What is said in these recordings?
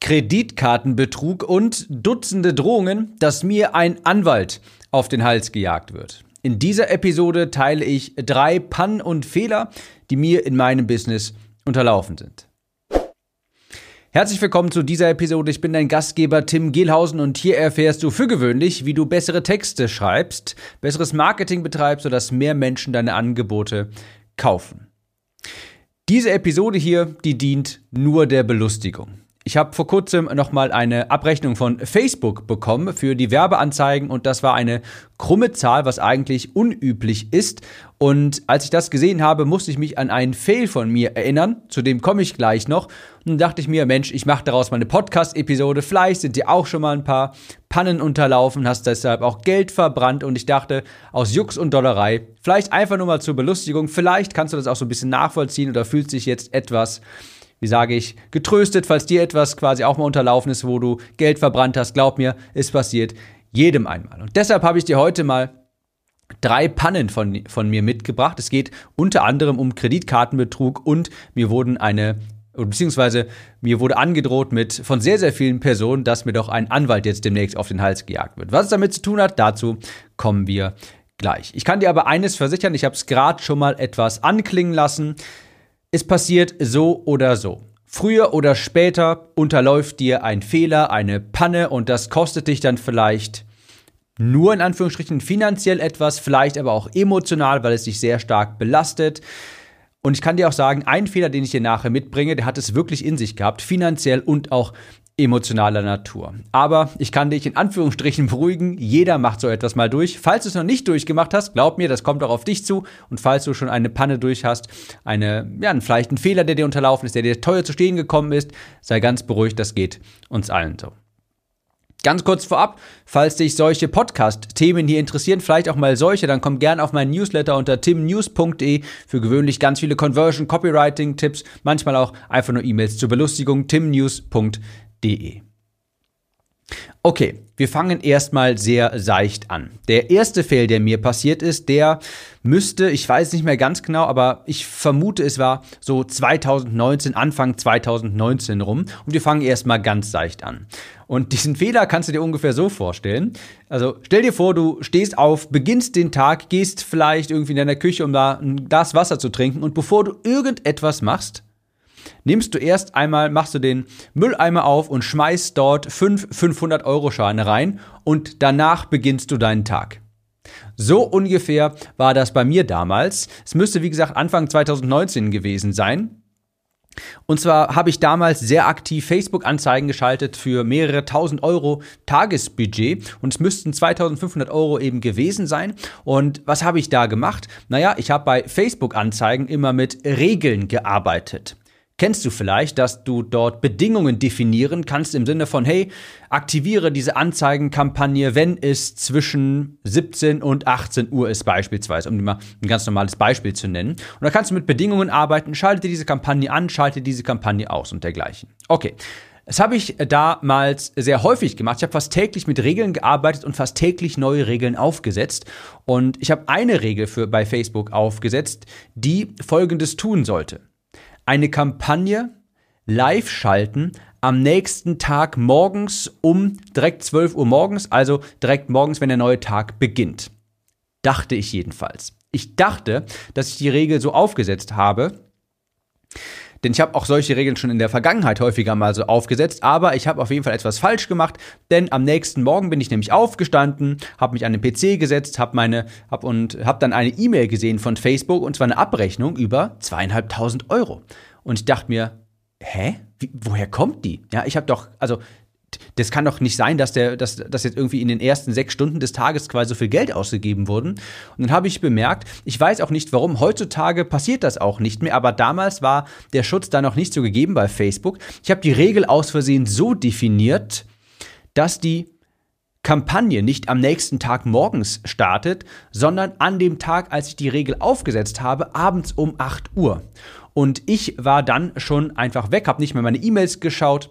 Kreditkartenbetrug und Dutzende Drohungen, dass mir ein Anwalt auf den Hals gejagt wird. In dieser Episode teile ich drei Pannen und Fehler, die mir in meinem Business unterlaufen sind. Herzlich willkommen zu dieser Episode. Ich bin dein Gastgeber Tim Gehlhausen und hier erfährst du für gewöhnlich, wie du bessere Texte schreibst, besseres Marketing betreibst, sodass mehr Menschen deine Angebote kaufen. Diese Episode hier, die dient nur der Belustigung. Ich habe vor kurzem nochmal eine Abrechnung von Facebook bekommen für die Werbeanzeigen und das war eine krumme Zahl, was eigentlich unüblich ist. Und als ich das gesehen habe, musste ich mich an einen Fail von mir erinnern, zu dem komme ich gleich noch. Und dachte ich mir, Mensch, ich mache daraus mal eine Podcast-Episode. Vielleicht sind dir auch schon mal ein paar Pannen unterlaufen, hast deshalb auch Geld verbrannt und ich dachte, aus Jux und Dollerei, vielleicht einfach nur mal zur Belustigung, vielleicht kannst du das auch so ein bisschen nachvollziehen oder fühlst dich jetzt etwas wie sage ich, getröstet, falls dir etwas quasi auch mal unterlaufen ist, wo du Geld verbrannt hast. Glaub mir, es passiert jedem einmal. Und deshalb habe ich dir heute mal drei Pannen von, von mir mitgebracht. Es geht unter anderem um Kreditkartenbetrug und mir wurden eine beziehungsweise mir wurde angedroht mit von sehr, sehr vielen Personen, dass mir doch ein Anwalt jetzt demnächst auf den Hals gejagt wird. Was es damit zu tun hat, dazu kommen wir gleich. Ich kann dir aber eines versichern, ich habe es gerade schon mal etwas anklingen lassen. Es passiert so oder so. Früher oder später unterläuft dir ein Fehler, eine Panne und das kostet dich dann vielleicht nur in Anführungsstrichen finanziell etwas, vielleicht aber auch emotional, weil es dich sehr stark belastet. Und ich kann dir auch sagen, ein Fehler, den ich dir nachher mitbringe, der hat es wirklich in sich gehabt, finanziell und auch emotionaler Natur. Aber ich kann dich in Anführungsstrichen beruhigen, jeder macht so etwas mal durch. Falls du es noch nicht durchgemacht hast, glaub mir, das kommt auch auf dich zu. Und falls du schon eine Panne durch hast, eine, ja, vielleicht ein Fehler, der dir unterlaufen ist, der dir teuer zu stehen gekommen ist, sei ganz beruhigt, das geht uns allen so. Ganz kurz vorab, falls dich solche Podcast-Themen hier interessieren, vielleicht auch mal solche, dann komm gern auf meinen Newsletter unter timnews.de für gewöhnlich ganz viele Conversion, Copywriting-Tipps, manchmal auch einfach nur E-Mails zur Belustigung, timnews.de www.ftf.de. Okay, wir fangen erstmal sehr seicht an. Der erste Fail, der mir passiert ist, der müsste, ich weiß nicht mehr ganz genau, aber ich vermute, es war so 2019, Anfang 2019 rum. Und wir fangen erstmal ganz seicht an. Und diesen Fehler kannst du dir ungefähr so vorstellen. Also stell dir vor, du stehst auf, beginnst den Tag, gehst vielleicht irgendwie in deiner Küche, um da ein Glas Wasser zu trinken. Und bevor du irgendetwas machst, nimmst du erst einmal, machst du den Mülleimer auf und schmeißt dort fünf 500-Euro-Scheine rein und danach beginnst du deinen Tag. So ungefähr war das bei mir damals. Es müsste, wie gesagt, Anfang 2019 gewesen sein. Und zwar habe ich damals sehr aktiv Facebook-Anzeigen geschaltet für mehrere tausend Euro Tagesbudget und es müssten 2500 Euro eben gewesen sein. Und was habe ich da gemacht? Naja, ich habe bei Facebook-Anzeigen immer mit Regeln gearbeitet kennst du vielleicht, dass du dort Bedingungen definieren kannst im Sinne von, hey, aktiviere diese Anzeigenkampagne, wenn es zwischen 17 und 18 Uhr ist beispielsweise, um dir mal ein ganz normales Beispiel zu nennen. Und da kannst du mit Bedingungen arbeiten, schalte diese Kampagne an, schalte diese Kampagne aus und dergleichen. Okay. Das habe ich damals sehr häufig gemacht. Ich habe fast täglich mit Regeln gearbeitet und fast täglich neue Regeln aufgesetzt. Und ich habe eine Regel für bei Facebook aufgesetzt, die folgendes tun sollte eine Kampagne live schalten am nächsten Tag morgens um direkt 12 Uhr morgens, also direkt morgens, wenn der neue Tag beginnt. Dachte ich jedenfalls. Ich dachte, dass ich die Regel so aufgesetzt habe, denn ich habe auch solche Regeln schon in der Vergangenheit häufiger mal so aufgesetzt, aber ich habe auf jeden Fall etwas falsch gemacht, denn am nächsten Morgen bin ich nämlich aufgestanden, habe mich an den PC gesetzt, habe meine hab und habe dann eine E-Mail gesehen von Facebook und zwar eine Abrechnung über zweieinhalbtausend Euro. Und ich dachte mir, hä? Wie, woher kommt die? Ja, ich habe doch, also das kann doch nicht sein, dass der, dass, dass jetzt irgendwie in den ersten sechs Stunden des Tages quasi so viel Geld ausgegeben wurden. Und dann habe ich bemerkt, ich weiß auch nicht warum, heutzutage passiert das auch nicht mehr, aber damals war der Schutz da noch nicht so gegeben bei Facebook. Ich habe die Regel aus Versehen so definiert, dass die Kampagne nicht am nächsten Tag morgens startet, sondern an dem Tag, als ich die Regel aufgesetzt habe, abends um 8 Uhr. Und ich war dann schon einfach weg, habe nicht mehr meine E-Mails geschaut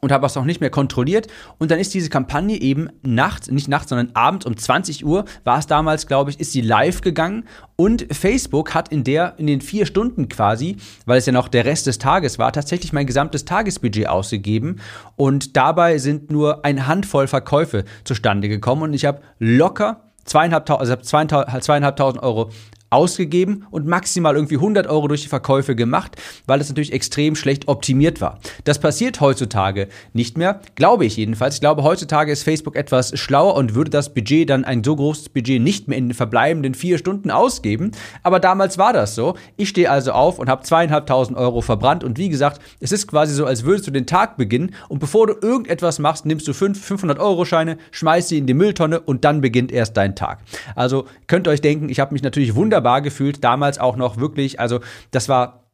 und habe es auch nicht mehr kontrolliert. Und dann ist diese Kampagne eben nachts, nicht nachts, sondern abends um 20 Uhr war es damals, glaube ich, ist sie live gegangen. Und Facebook hat in der, in den vier Stunden quasi, weil es ja noch der Rest des Tages war, tatsächlich mein gesamtes Tagesbudget ausgegeben. Und dabei sind nur eine Handvoll Verkäufe zustande gekommen. Und ich habe locker zweieinhalbtausend, also zweieinhalbtausend Euro ausgegeben und maximal irgendwie 100 Euro durch die Verkäufe gemacht, weil es natürlich extrem schlecht optimiert war. Das passiert heutzutage nicht mehr, glaube ich jedenfalls. Ich glaube, heutzutage ist Facebook etwas schlauer und würde das Budget dann ein so großes Budget nicht mehr in den verbleibenden vier Stunden ausgeben. Aber damals war das so. Ich stehe also auf und habe zweieinhalbtausend Euro verbrannt und wie gesagt, es ist quasi so, als würdest du den Tag beginnen und bevor du irgendetwas machst, nimmst du fünf 500 Euro Scheine, schmeißt sie in die Mülltonne und dann beginnt erst dein Tag. Also könnt ihr euch denken, ich habe mich natürlich wunderbar wunderbar gefühlt, damals auch noch wirklich, also das war,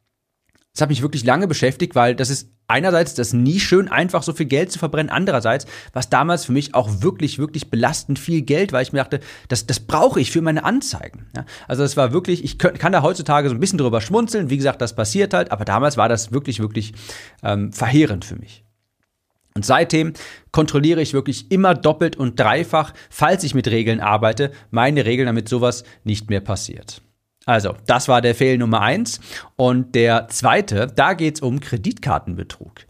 das hat mich wirklich lange beschäftigt, weil das ist einerseits das nie schön, einfach so viel Geld zu verbrennen, andererseits, was damals für mich auch wirklich, wirklich belastend viel Geld, weil ich mir dachte, das, das brauche ich für meine Anzeigen. Ja, also es war wirklich, ich kann, kann da heutzutage so ein bisschen drüber schmunzeln, wie gesagt, das passiert halt, aber damals war das wirklich, wirklich ähm, verheerend für mich. Und seitdem kontrolliere ich wirklich immer doppelt und dreifach, falls ich mit Regeln arbeite, meine Regeln, damit sowas nicht mehr passiert. Also, das war der Fehl Nummer eins. Und der zweite, da geht es um Kreditkartenbetrug.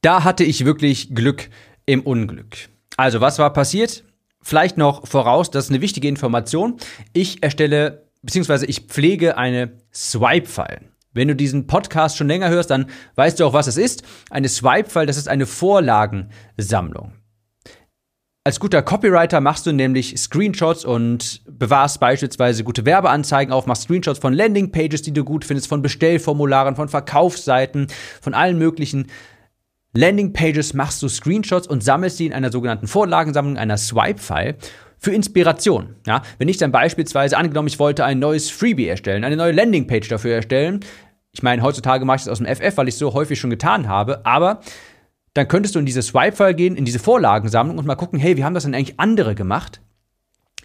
Da hatte ich wirklich Glück im Unglück. Also, was war passiert? Vielleicht noch voraus, das ist eine wichtige Information. Ich erstelle, beziehungsweise ich pflege eine Swipe-File. Wenn du diesen Podcast schon länger hörst, dann weißt du auch, was es ist. Eine Swipe-File, das ist eine Vorlagensammlung. Als guter Copywriter machst du nämlich Screenshots und bewahrst beispielsweise gute Werbeanzeigen auf, machst Screenshots von Landingpages, die du gut findest, von Bestellformularen, von Verkaufsseiten, von allen möglichen Landingpages machst du Screenshots und sammelst sie in einer sogenannten Vorlagensammlung, einer Swipe-File für Inspiration. Ja, wenn ich dann beispielsweise angenommen, ich wollte ein neues Freebie erstellen, eine neue Landingpage dafür erstellen. Ich meine, heutzutage mache ich das aus dem FF, weil ich es so häufig schon getan habe, aber dann könntest du in diese Swipe-File gehen, in diese Vorlagensammlung und mal gucken, hey, wie haben das denn eigentlich andere gemacht?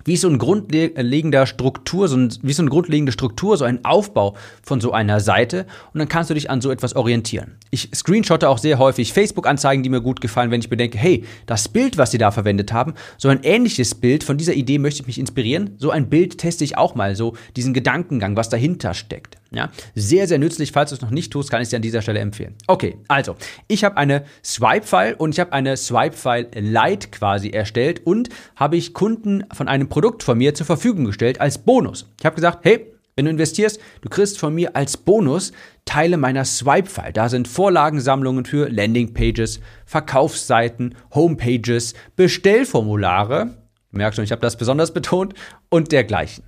Wie so ein grundlegender Struktur, so ein, wie so eine grundlegende Struktur, so ein Aufbau von so einer Seite und dann kannst du dich an so etwas orientieren. Ich screenshotte auch sehr häufig Facebook-Anzeigen, die mir gut gefallen, wenn ich bedenke, hey, das Bild, was sie da verwendet haben, so ein ähnliches Bild, von dieser Idee möchte ich mich inspirieren, so ein Bild teste ich auch mal, so diesen Gedankengang, was dahinter steckt. Ja, sehr, sehr nützlich. Falls du es noch nicht tust, kann ich es dir an dieser Stelle empfehlen. Okay, also, ich habe eine Swipe-File und ich habe eine Swipe-File Lite quasi erstellt und habe ich Kunden von einem Produkt von mir zur Verfügung gestellt als Bonus. Ich habe gesagt, hey, wenn du investierst, du kriegst von mir als Bonus Teile meiner Swipe-File. Da sind Vorlagensammlungen für Landingpages, Verkaufsseiten, Homepages, Bestellformulare. Merkst schon, ich habe das besonders betont und dergleichen.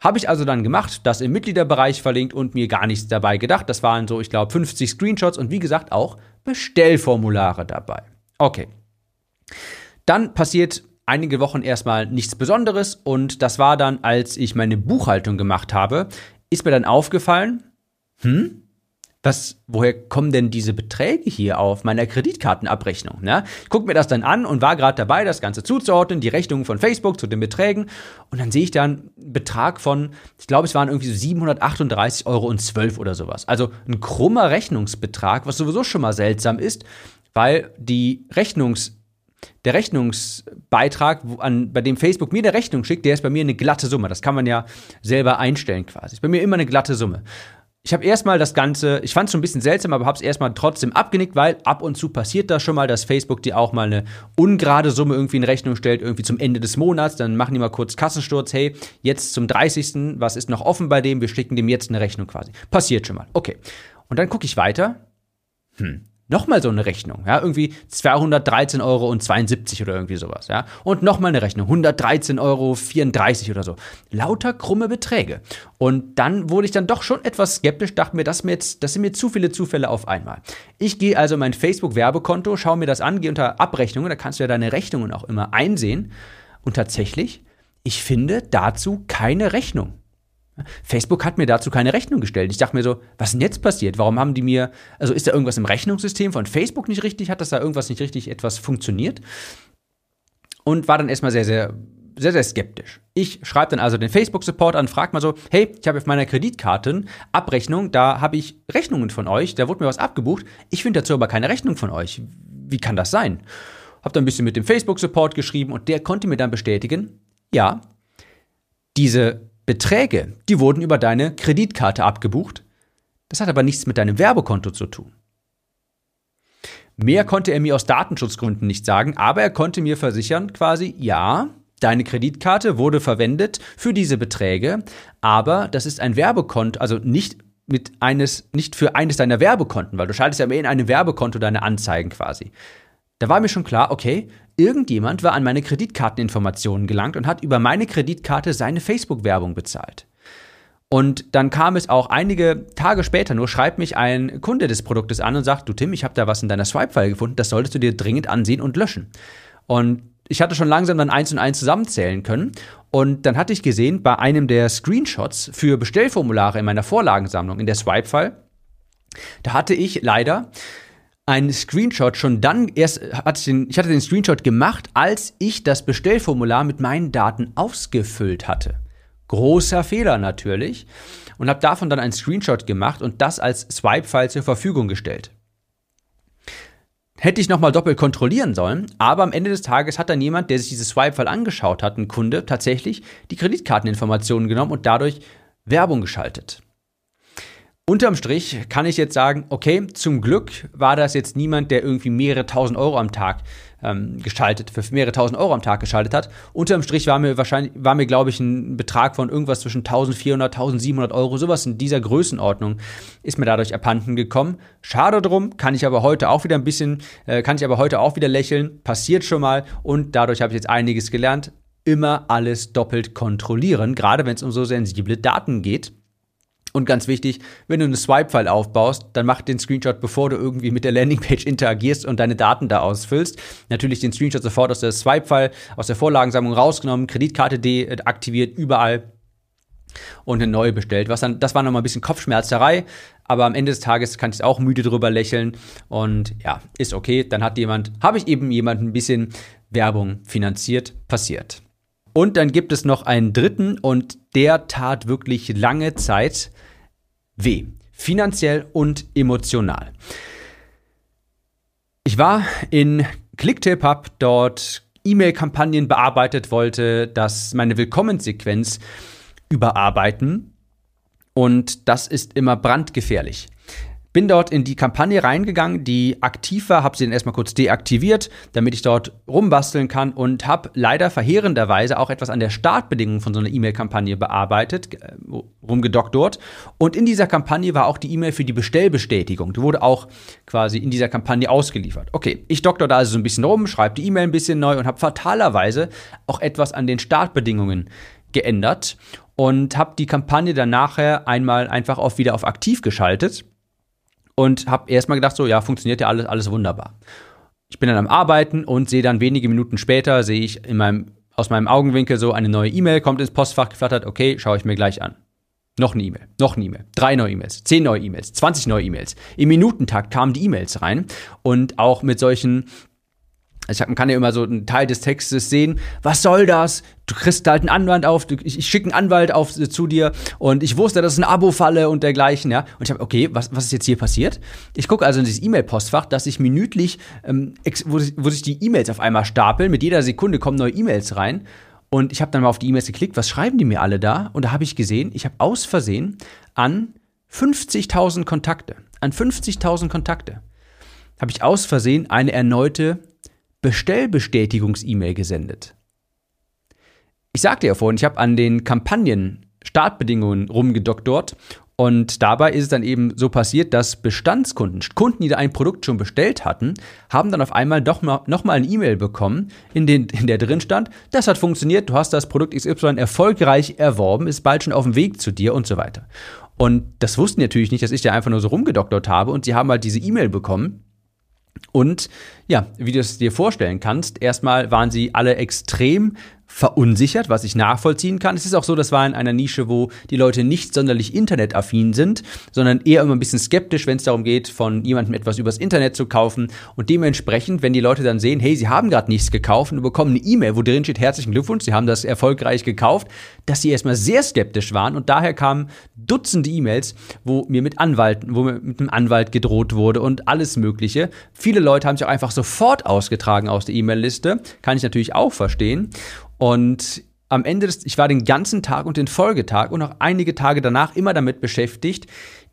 Habe ich also dann gemacht, das im Mitgliederbereich verlinkt und mir gar nichts dabei gedacht. Das waren so, ich glaube, 50 Screenshots und wie gesagt auch Bestellformulare dabei. Okay. Dann passiert einige Wochen erstmal nichts Besonderes und das war dann, als ich meine Buchhaltung gemacht habe, ist mir dann aufgefallen, hm, was, woher kommen denn diese Beträge hier auf meiner Kreditkartenabrechnung? Ne? Ich gucke mir das dann an und war gerade dabei, das Ganze zuzuordnen, die Rechnungen von Facebook zu den Beträgen. Und dann sehe ich dann einen Betrag von, ich glaube, es waren irgendwie so 738,12 Euro oder sowas. Also ein krummer Rechnungsbetrag, was sowieso schon mal seltsam ist, weil die Rechnungs der Rechnungsbeitrag, an, bei dem Facebook mir eine Rechnung schickt, der ist bei mir eine glatte Summe. Das kann man ja selber einstellen quasi. Ist bei mir immer eine glatte Summe ich habe erstmal das Ganze, ich fand es schon ein bisschen seltsam, aber habe es erstmal trotzdem abgenickt, weil ab und zu passiert das schon mal, dass Facebook dir auch mal eine ungerade Summe irgendwie in Rechnung stellt, irgendwie zum Ende des Monats. Dann machen die mal kurz Kassensturz, hey, jetzt zum 30. Was ist noch offen bei dem? Wir schicken dem jetzt eine Rechnung quasi. Passiert schon mal. Okay. Und dann gucke ich weiter. Hm, nochmal so eine Rechnung, ja, irgendwie 213,72 Euro oder irgendwie sowas, ja, und nochmal eine Rechnung, 113,34 Euro oder so. Lauter krumme Beträge. Und dann wurde ich dann doch schon etwas skeptisch, dachte mir, das, mir jetzt, das sind mir zu viele Zufälle auf einmal. Ich gehe also mein Facebook-Werbekonto, schaue mir das an, gehe unter Abrechnungen, da kannst du ja deine Rechnungen auch immer einsehen. Und tatsächlich, ich finde dazu keine Rechnung. Facebook hat mir dazu keine Rechnung gestellt. Ich dachte mir so, was ist denn jetzt passiert? Warum haben die mir, also ist da irgendwas im Rechnungssystem von Facebook nicht richtig? Hat das da irgendwas nicht richtig etwas funktioniert? Und war dann erstmal sehr, sehr, sehr, sehr skeptisch. Ich schreibe dann also den Facebook-Support an, frage mal so, hey, ich habe auf meiner Kreditkartenabrechnung, da habe ich Rechnungen von euch, da wurde mir was abgebucht. Ich finde dazu aber keine Rechnung von euch wie kann das sein? Hab dann ein bisschen mit dem Facebook-Support geschrieben und der konnte mir dann bestätigen, ja, diese Beträge, die wurden über deine Kreditkarte abgebucht. Das hat aber nichts mit deinem Werbekonto zu tun. Mehr konnte er mir aus Datenschutzgründen nicht sagen, aber er konnte mir versichern quasi, ja, deine Kreditkarte wurde verwendet für diese Beträge, aber das ist ein Werbekonto, also nicht mit eines, nicht für eines deiner Werbekonten, weil du schaltest ja immer in einem Werbekonto deine Anzeigen quasi. Da war mir schon klar, okay, irgendjemand war an meine Kreditkarteninformationen gelangt und hat über meine Kreditkarte seine Facebook-Werbung bezahlt. Und dann kam es auch einige Tage später nur, schreibt mich ein Kunde des Produktes an und sagt, du Tim, ich habe da was in deiner Swipe-File gefunden, das solltest du dir dringend ansehen und löschen. Und ich hatte schon langsam dann eins und eins zusammenzählen können. Und dann hatte ich gesehen, bei einem der Screenshots für Bestellformulare in meiner Vorlagensammlung, in der Swipe-File, da hatte ich leider einen Screenshot schon dann erst, hatte ich, den, ich hatte den Screenshot gemacht, als ich das Bestellformular mit meinen Daten ausgefüllt hatte. Großer Fehler natürlich. Und habe davon dann einen Screenshot gemacht und das als Swipe-File zur Verfügung gestellt. Hätte ich nochmal doppelt kontrollieren sollen, aber am Ende des Tages hat dann jemand, der sich dieses Swipe-File angeschaut hat, ein Kunde, tatsächlich die Kreditkarteninformationen genommen und dadurch Werbung geschaltet. Unterm Strich kann ich jetzt sagen, okay, zum Glück war das jetzt niemand, der irgendwie mehrere tausend Euro am Tag ähm, geschaltet, für mehrere tausend Euro am Tag geschaltet hat. Unterm Strich war mir wahrscheinlich, war mir, glaube ich, ein Betrag von irgendwas zwischen 1400, 1700 Euro, sowas in dieser Größenordnung ist mir dadurch abhanden gekommen. Schade drum, kann ich aber heute auch wieder ein bisschen, äh, kann ich aber heute auch wieder lächeln, passiert schon mal und dadurch habe ich jetzt einiges gelernt. Immer alles doppelt kontrollieren, gerade wenn es um so sensible Daten geht. Und ganz wichtig, wenn du eine Swipe-File aufbaust, dann mach den Screenshot, bevor du irgendwie mit der Landingpage interagierst und deine Daten da ausfüllst. Natürlich den Screenshot sofort aus der Swipe-File, aus der Vorlagensammlung rausgenommen, Kreditkarte deaktiviert, überall und eine neue bestellt. Was dann, das war nochmal ein bisschen Kopfschmerzerei, aber am Ende des Tages kann ich auch müde drüber lächeln und ja, ist okay. Dann hat jemand, habe ich eben jemand ein bisschen Werbung finanziert, passiert. Und dann gibt es noch einen dritten und der tat wirklich lange Zeit weh. Finanziell und emotional. Ich war in Clicktip, hab dort E-Mail-Kampagnen bearbeitet, wollte das meine Willkommenssequenz überarbeiten. Und das ist immer brandgefährlich. Bin dort in die Kampagne reingegangen, die aktiv war, habe sie dann erstmal kurz deaktiviert, damit ich dort rumbasteln kann und habe leider verheerenderweise auch etwas an der Startbedingung von so einer E-Mail-Kampagne bearbeitet, äh, rumgedockt dort. Und in dieser Kampagne war auch die E-Mail für die Bestellbestätigung. Die wurde auch quasi in dieser Kampagne ausgeliefert. Okay, ich doktor da also so ein bisschen rum, schreibe die E-Mail ein bisschen neu und habe fatalerweise auch etwas an den Startbedingungen geändert und habe die Kampagne dann nachher einmal einfach auf wieder auf aktiv geschaltet und habe erstmal gedacht, so ja, funktioniert ja alles, alles wunderbar. Ich bin dann am Arbeiten und sehe dann wenige Minuten später, sehe ich in meinem, aus meinem Augenwinkel so eine neue E-Mail, kommt ins Postfach geflattert, okay, schaue ich mir gleich an. Noch eine E-Mail, noch eine E-Mail, drei neue E-Mails, zehn neue E-Mails, 20 neue E-Mails. Im Minutentakt kamen die E-Mails rein und auch mit solchen also man kann ja immer so einen Teil des Textes sehen. Was soll das? Du kriegst halt einen Anwalt auf, du, ich, ich schicke einen Anwalt auf äh, zu dir und ich wusste, das ist ein Abo-Falle und dergleichen, ja. Und ich habe, okay, was, was ist jetzt hier passiert? Ich gucke also in dieses E-Mail-Postfach, dass ich minütlich, ähm, wo, wo sich die E-Mails auf einmal stapeln, mit jeder Sekunde kommen neue E-Mails rein. Und ich habe dann mal auf die E-Mails geklickt, was schreiben die mir alle da? Und da habe ich gesehen, ich habe aus Versehen an 50.000 Kontakte, an 50.000 Kontakte, habe ich aus Versehen eine erneute Bestellbestätigungs-E-Mail gesendet. Ich sagte ja vorhin, ich habe an den Kampagnen Startbedingungen rumgedoktort und dabei ist es dann eben so passiert, dass Bestandskunden, Kunden, die ein Produkt schon bestellt hatten, haben dann auf einmal doch mal, noch mal eine E-Mail bekommen, in, den, in der drin stand, das hat funktioniert, du hast das Produkt XY erfolgreich erworben, ist bald schon auf dem Weg zu dir und so weiter. Und das wussten natürlich nicht, dass ich ja einfach nur so rumgedoktort habe und sie haben halt diese E-Mail bekommen und ja, wie du es dir vorstellen kannst, erstmal waren sie alle extrem verunsichert, was ich nachvollziehen kann. Es ist auch so, das war in einer Nische, wo die Leute nicht sonderlich internetaffin sind, sondern eher immer ein bisschen skeptisch, wenn es darum geht, von jemandem etwas übers Internet zu kaufen. Und dementsprechend, wenn die Leute dann sehen, hey, sie haben gerade nichts gekauft und bekommen eine E-Mail, wo drin steht, herzlichen Glückwunsch, sie haben das erfolgreich gekauft, dass sie erstmal sehr skeptisch waren und daher kamen Dutzende E-Mails, wo mir mit Anwalten, wo mir mit einem Anwalt gedroht wurde und alles Mögliche. Viele Leute haben sich auch einfach sofort ausgetragen aus der E-Mail-Liste. Kann ich natürlich auch verstehen. Und am Ende des, ich war den ganzen Tag und den Folgetag und auch einige Tage danach immer damit beschäftigt,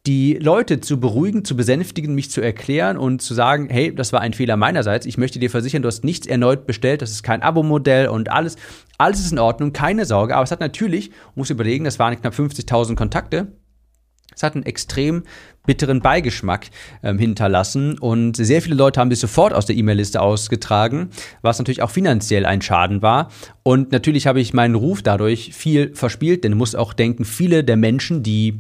die Leute zu beruhigen, zu besänftigen, mich zu erklären und zu sagen, hey, das war ein Fehler meinerseits. Ich möchte dir versichern, du hast nichts erneut bestellt, das ist kein Abo-Modell und alles, alles ist in Ordnung, keine Sorge. Aber es hat natürlich, muss überlegen, das waren knapp 50.000 Kontakte. Es hat einen extrem bitteren Beigeschmack ähm, hinterlassen und sehr viele Leute haben sich sofort aus der E-Mail-Liste ausgetragen, was natürlich auch finanziell ein Schaden war. Und natürlich habe ich meinen Ruf dadurch viel verspielt, denn du musst auch denken, viele der Menschen, die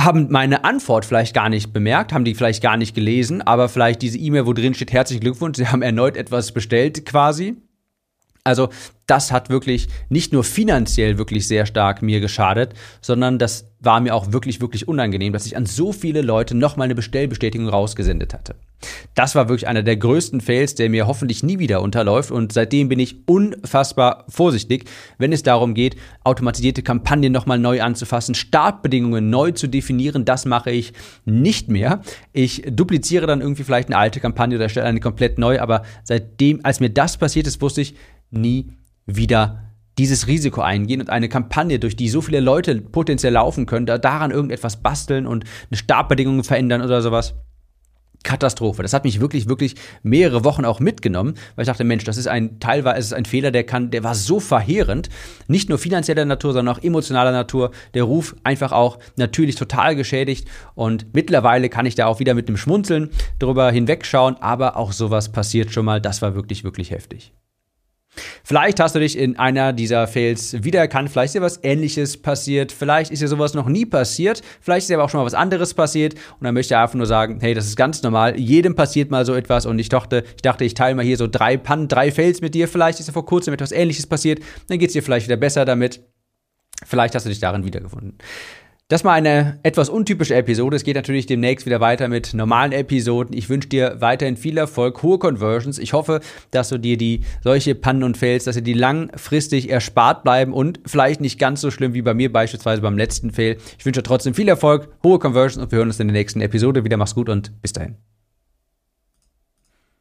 haben meine Antwort vielleicht gar nicht bemerkt, haben die vielleicht gar nicht gelesen, aber vielleicht diese E-Mail, wo drin steht, herzlichen Glückwunsch, sie haben erneut etwas bestellt quasi. Also das hat wirklich nicht nur finanziell wirklich sehr stark mir geschadet, sondern das war mir auch wirklich, wirklich unangenehm, dass ich an so viele Leute nochmal eine Bestellbestätigung rausgesendet hatte. Das war wirklich einer der größten Fails, der mir hoffentlich nie wieder unterläuft und seitdem bin ich unfassbar vorsichtig, wenn es darum geht, automatisierte Kampagnen nochmal neu anzufassen, Startbedingungen neu zu definieren, das mache ich nicht mehr. Ich dupliziere dann irgendwie vielleicht eine alte Kampagne oder stelle eine komplett neu, aber seitdem, als mir das passiert ist, wusste ich nie wieder dieses Risiko eingehen und eine Kampagne, durch die so viele Leute potenziell laufen können, da daran irgendetwas basteln und eine Startbedingung verändern oder sowas. Katastrophe. Das hat mich wirklich, wirklich mehrere Wochen auch mitgenommen, weil ich dachte, Mensch, das ist ein teilweise ist ein Fehler, der kann, der war so verheerend, nicht nur finanzieller Natur, sondern auch emotionaler Natur. Der Ruf einfach auch natürlich total geschädigt und mittlerweile kann ich da auch wieder mit dem Schmunzeln drüber hinwegschauen, aber auch sowas passiert schon mal. Das war wirklich, wirklich heftig. Vielleicht hast du dich in einer dieser Fails wiedererkannt, vielleicht ist dir was ähnliches passiert, vielleicht ist dir sowas noch nie passiert, vielleicht ist dir aber auch schon mal was anderes passiert und dann möchte ich einfach nur sagen, hey, das ist ganz normal, jedem passiert mal so etwas und ich dachte, ich dachte, ich teile mal hier so drei Pannen, drei Fails mit dir, vielleicht ist dir vor kurzem etwas ähnliches passiert, dann geht es dir vielleicht wieder besser damit. Vielleicht hast du dich darin wiedergefunden. Das war eine etwas untypische Episode. Es geht natürlich demnächst wieder weiter mit normalen Episoden. Ich wünsche dir weiterhin viel Erfolg, hohe Conversions. Ich hoffe, dass du dir die solche Pannen und Fails, dass sie die langfristig erspart bleiben und vielleicht nicht ganz so schlimm wie bei mir beispielsweise beim letzten Fail. Ich wünsche dir trotzdem viel Erfolg, hohe Conversions und wir hören uns in der nächsten Episode wieder. Mach's gut und bis dahin.